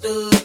Go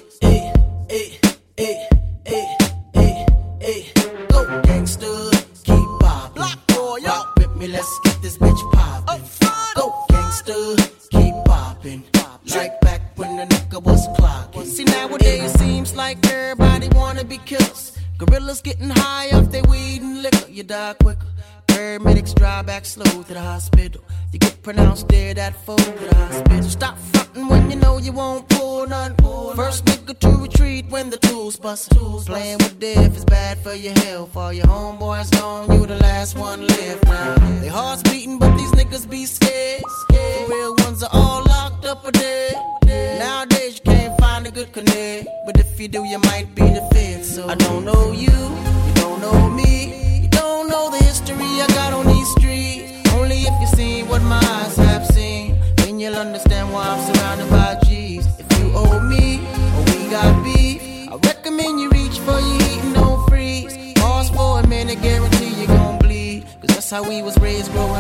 how we was raised growing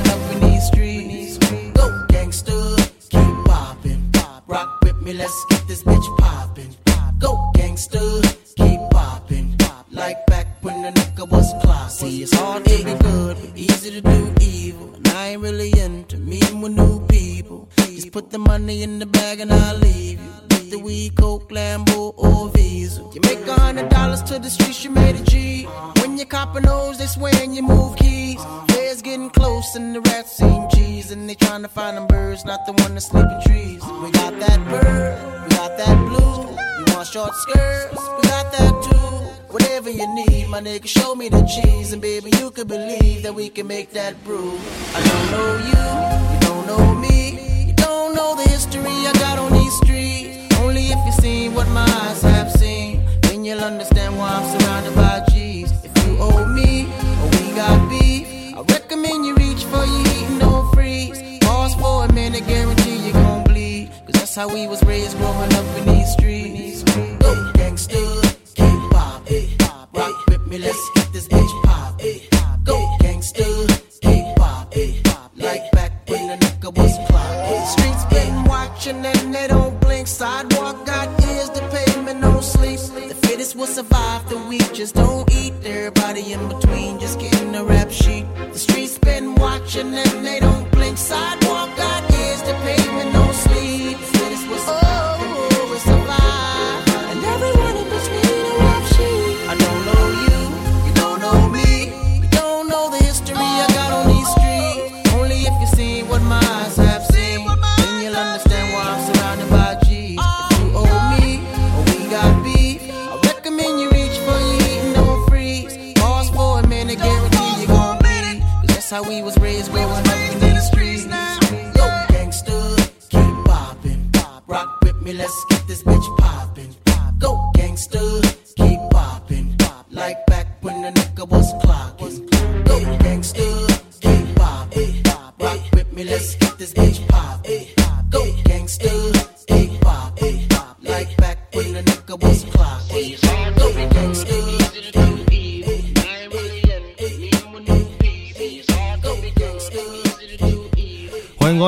my nigga, show me the cheese. And baby, you can believe that we can make that brew. I don't know you, you don't know me. You don't know the history I got on these streets. Only if you seen what my eyes have seen, then you'll understand why I'm surrounded by G's. If you owe me or we got beef, I recommend you reach for your heat and don't freeze. Pause for a minute, guarantee you gon' bleed. Cause that's how we was raised growing up in these streets. Go gangster, how we was raised growing up in these streets. Yo, gangster, keep poppin'. Rock with me, let's get this bitch poppin'. Go gangster, keep poppin'. Like back when the nigga was clockin'.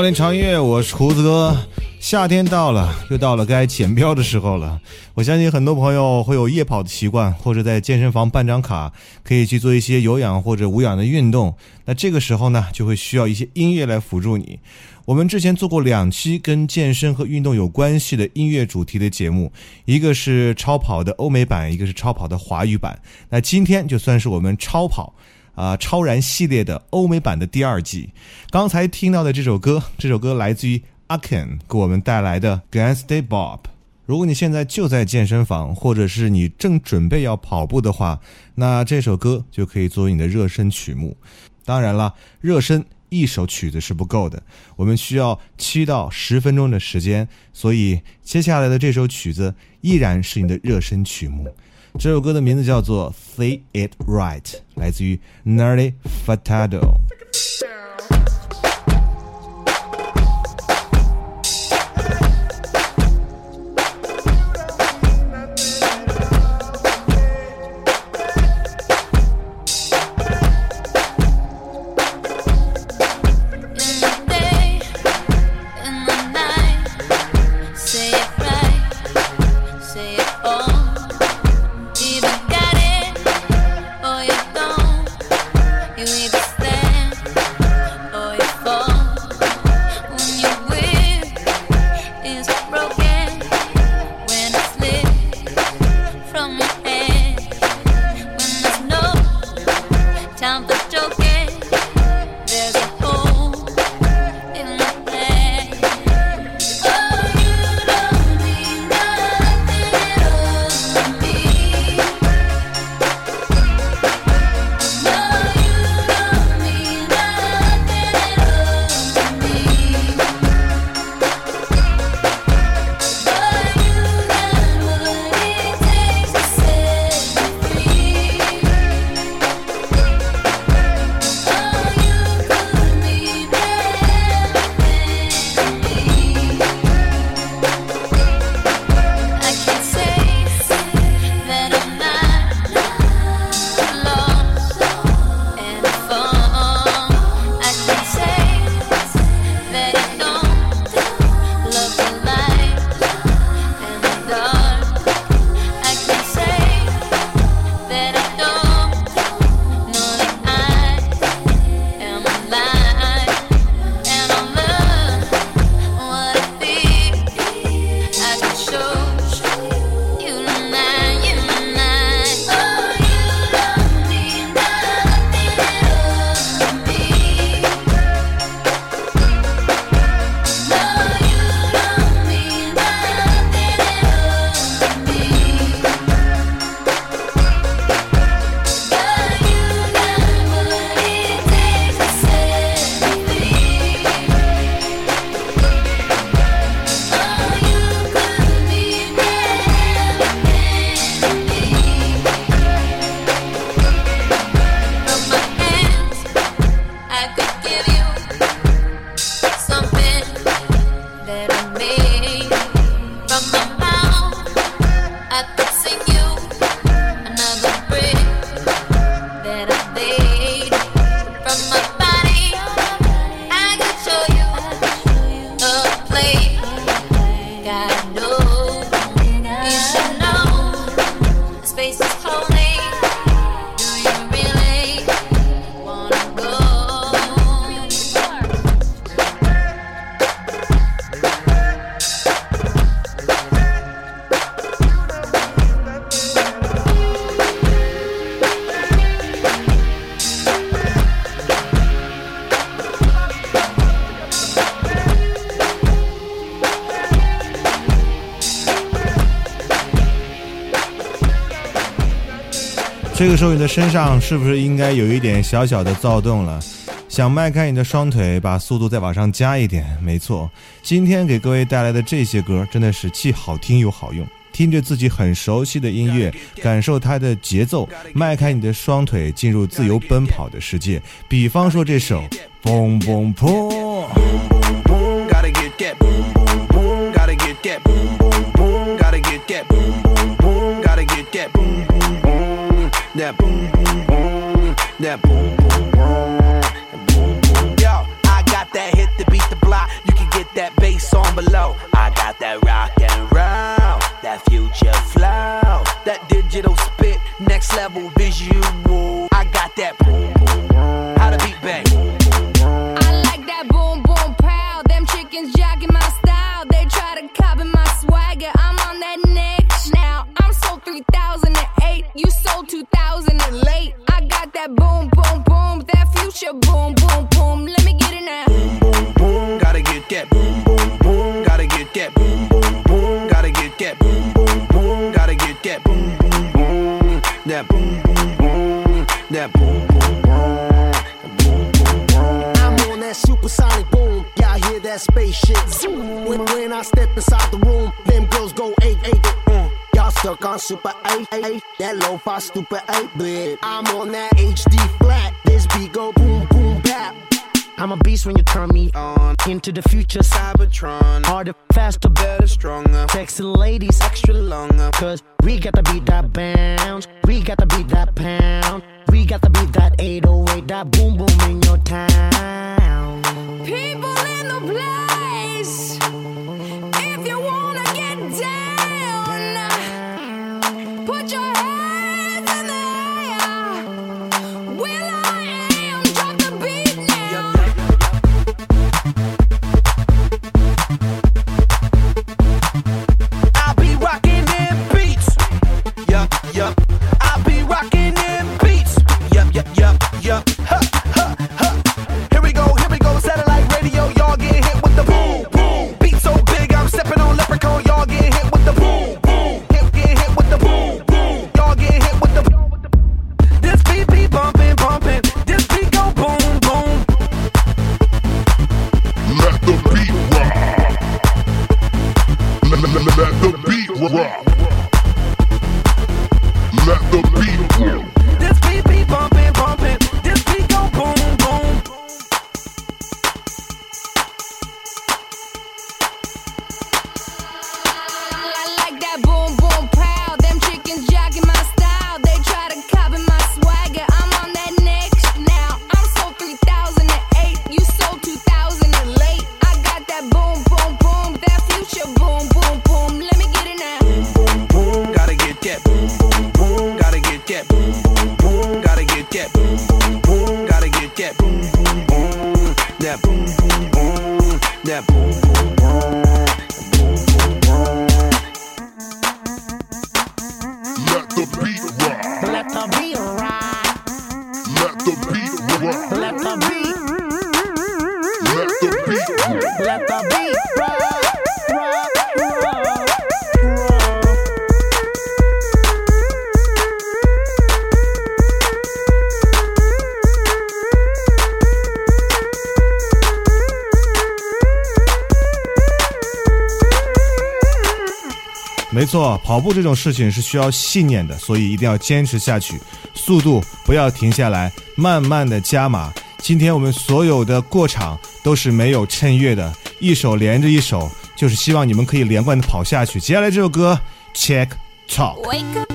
欢迎光临长音乐，我是胡子哥。夏天到了，又到了该减标的时候了。我相信很多朋友会有夜跑的习惯，或者在健身房办张卡，可以去做一些有氧或者无氧的运动。那这个时候呢，就会需要一些音乐来辅助你。我们之前做过两期跟健身和运动有关系的音乐主题的节目，一个是超跑的欧美版，一个是超跑的华语版。那今天就算是我们超跑啊超燃系列的欧美版的第二季。刚才听到的这首歌，这首歌来自于阿 Ken 给我们带来的《g a n s t a Bob》。如果你现在就在健身房，或者是你正准备要跑步的话，那这首歌就可以作为你的热身曲目。当然了，热身一首曲子是不够的，我们需要七到十分钟的时间。所以接下来的这首曲子依然是你的热身曲目。这首歌的名字叫做《Say It Right》，来自于 Nelly Furtado。的身上是不是应该有一点小小的躁动了？想迈开你的双腿，把速度再往上加一点。没错，今天给各位带来的这些歌真的是既好听又好用。听着自己很熟悉的音乐，感受它的节奏，迈开你的双腿，进入自由奔跑的世界。比方说这首《Boom Boom Boom》。Below. I got that rock and roll, that future flow, that digital spit, next level visual. that supersonic boom. Y'all hear that spaceship zoom. When, when I step inside the room, them girls go eight, eight, eight. Mm. Y'all stuck on super 8, 8, that low fi stupid 8 bit. I'm on that HD flat, this beat go boom, boom, bap. I'm a beast when you turn me on into the future. Cybertron, Harder, faster, better, stronger, sexy ladies, extra longer. Cause we got to beat that bounce. We got to beat that pound. We got to beat that 808, that boom boom in your town. People in the place. If you wanna get down, the beat rock. Let the beat rock. Let the beat rock. Let the beat. Let the beat rock. Let the beat 没错，跑步这种事情是需要信念的，所以一定要坚持下去，速度不要停下来，慢慢的加码。今天我们所有的过场都是没有趁月的，一首连着一首，就是希望你们可以连贯的跑下去。接下来这首歌，Check Talk。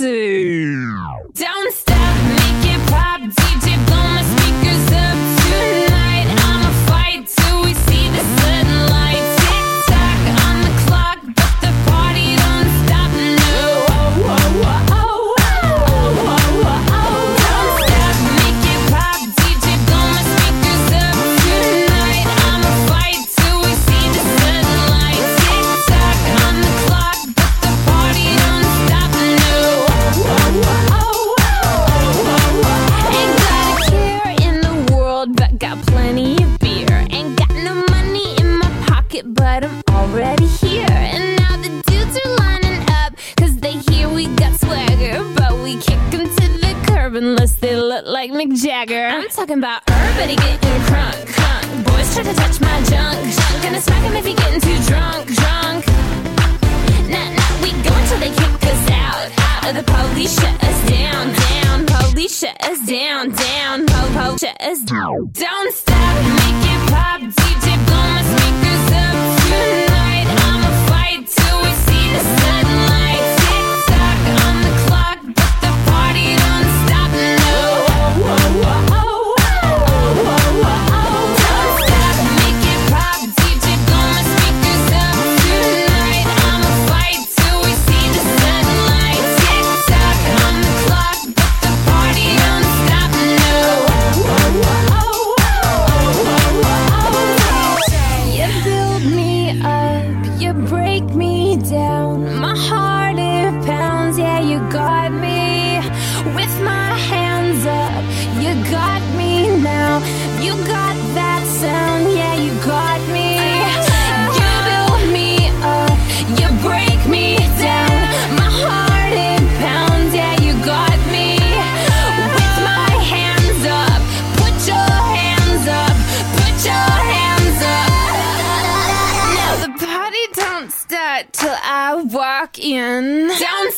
Don't stop, like Jagger. I'm talking about everybody getting crunk, crunk. Boys try to touch my junk, junk. Gonna smack 'em if he getting too drunk, drunk. Nah, nah, we go until they kick us out. Out of the police, shut us down, down. Police, shut us down, down. Po, po, shut us down. Don't stop, make it pop. DJ, blow my speakers up tonight. in. Down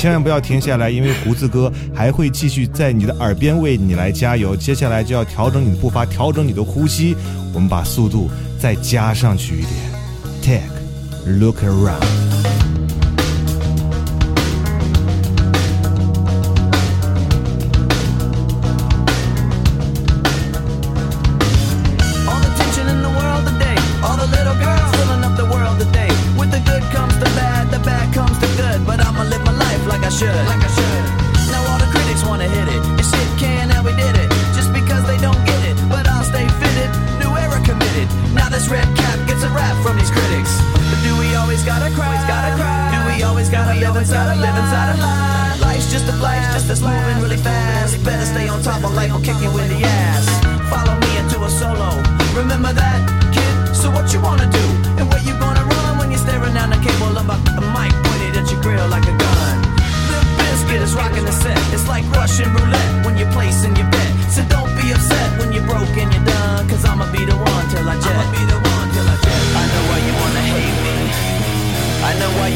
千万不要停下来因为胡子哥还会继续在你的耳边为你来加油。接下来就要调整你的步伐调整你的呼吸我们把速度再加上去一点。Take look around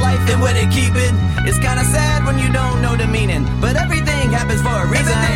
life and where they keep it. It's kinda sad when you don't know the meaning, but everything happens for a reason. Everything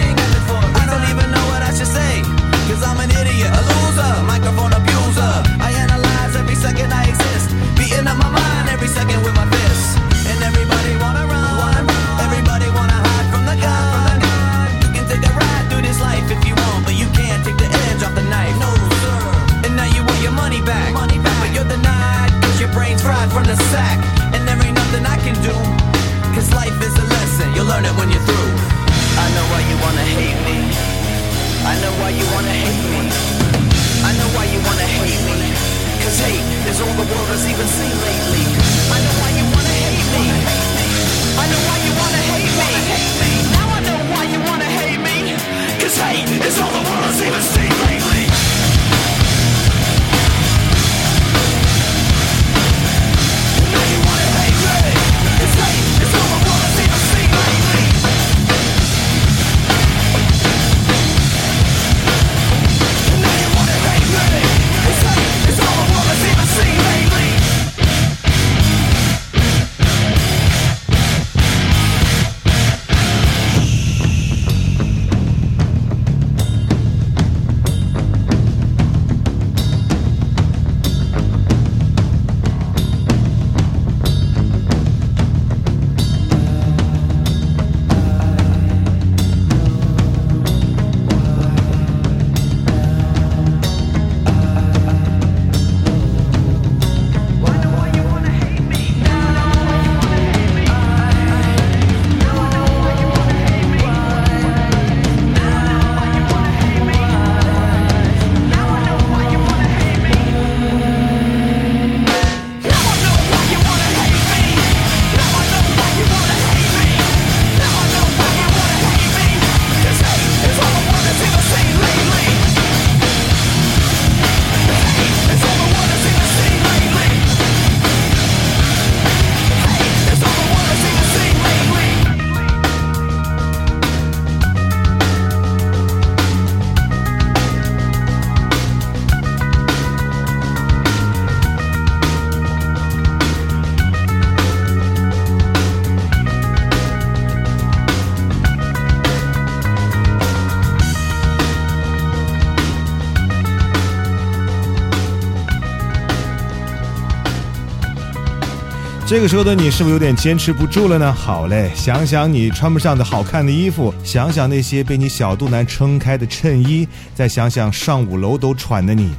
这个时候的你是不是有点坚持不住了呢？好嘞，想想你穿不上的好看的衣服，想想那些被你小肚腩撑开的衬衣，再想想上五楼都喘的你。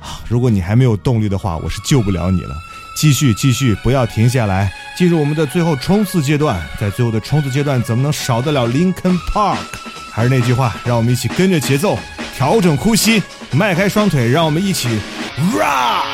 啊如果你还没有动力的话，我是救不了你了。继续，继续，不要停下来，进入我们的最后冲刺阶段。在最后的冲刺阶段，怎么能少得了 Lincoln Park？还是那句话，让我们一起跟着节奏，调整呼吸，迈开双腿，让我们一起 rock。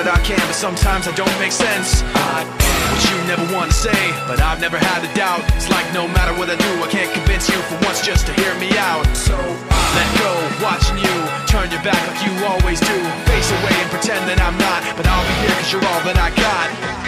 What I can, but sometimes I don't make sense. I what you never want to say, but I've never had a doubt. It's like no matter what I do, I can't convince you for once just to hear me out. So I let go, watching you turn your back like you always do. Face away and pretend that I'm not, but I'll be here cause you're all that I got.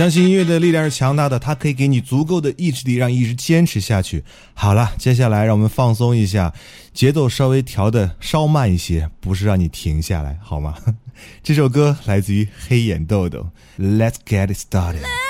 相信音乐的力量是强大的，它可以给你足够的意志力，让你一直坚持下去。好了，接下来让我们放松一下，节奏稍微调的稍慢一些，不是让你停下来，好吗？这首歌来自于黑眼豆豆，Let's get it started。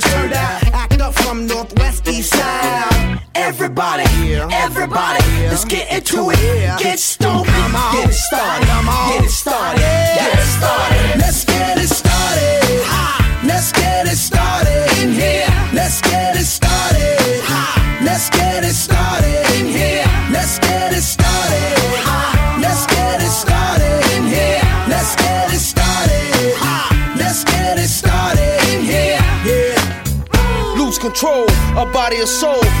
let's get into it. Get stoked, get it started, get it started, get it started. Let's get it started. Let's get it started in here. Let's get it started. Let's get it started in here. Let's get it started. Let's get it started in here. Let's get it started. Let's get it started in here. Yeah. lose control of body and soul.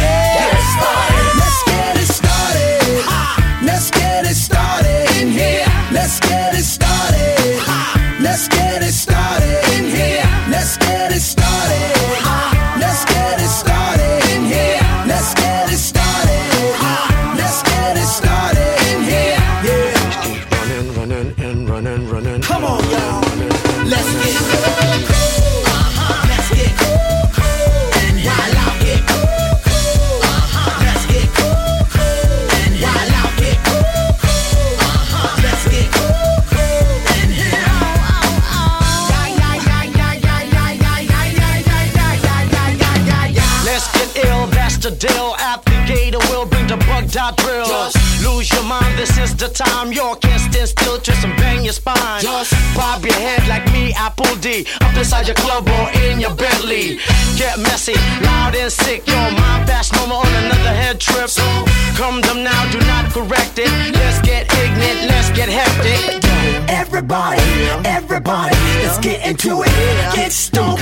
Everybody, everybody, let's get into it. Get stoned,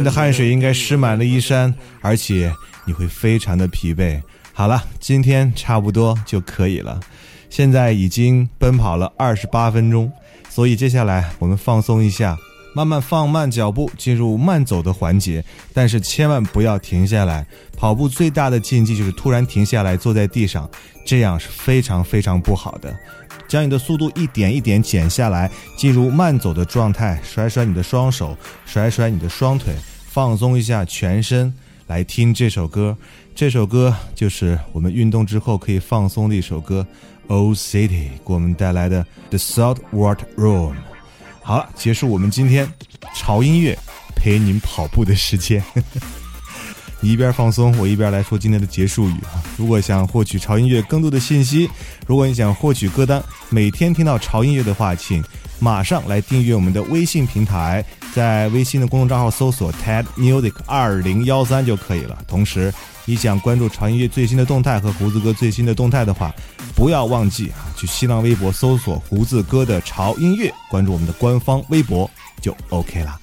你的汗水应该湿满了衣衫，而且你会非常的疲惫。好了，今天差不多就可以了。现在已经奔跑了二十八分钟，所以接下来我们放松一下，慢慢放慢脚步，进入慢走的环节。但是千万不要停下来。跑步最大的禁忌就是突然停下来坐在地上，这样是非常非常不好的。将你的速度一点一点减下来，进入慢走的状态，甩甩你的双手，甩甩你的双腿，放松一下全身，来听这首歌。这首歌就是我们运动之后可以放松的一首歌，《Old City》给我们带来的《The Salt Water Room》。好了，结束我们今天潮音乐陪您跑步的时间。呵呵你一边放松，我一边来说今天的结束语啊。如果想获取潮音乐更多的信息，如果你想获取歌单，每天听到潮音乐的话，请马上来订阅我们的微信平台，在微信的公众账号搜索 TED Music 二零幺三就可以了。同时，你想关注潮音乐最新的动态和胡子哥最新的动态的话，不要忘记啊，去新浪微博搜索胡子哥的潮音乐，关注我们的官方微博就 OK 了。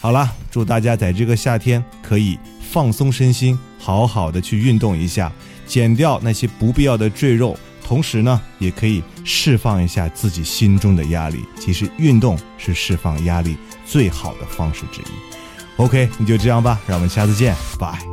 好了，祝大家在这个夏天可以放松身心，好好的去运动一下，减掉那些不必要的赘肉，同时呢，也可以释放一下自己心中的压力。其实运动是释放压力最好的方式之一。OK，你就这样吧，让我们下次见，拜。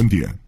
Buen día.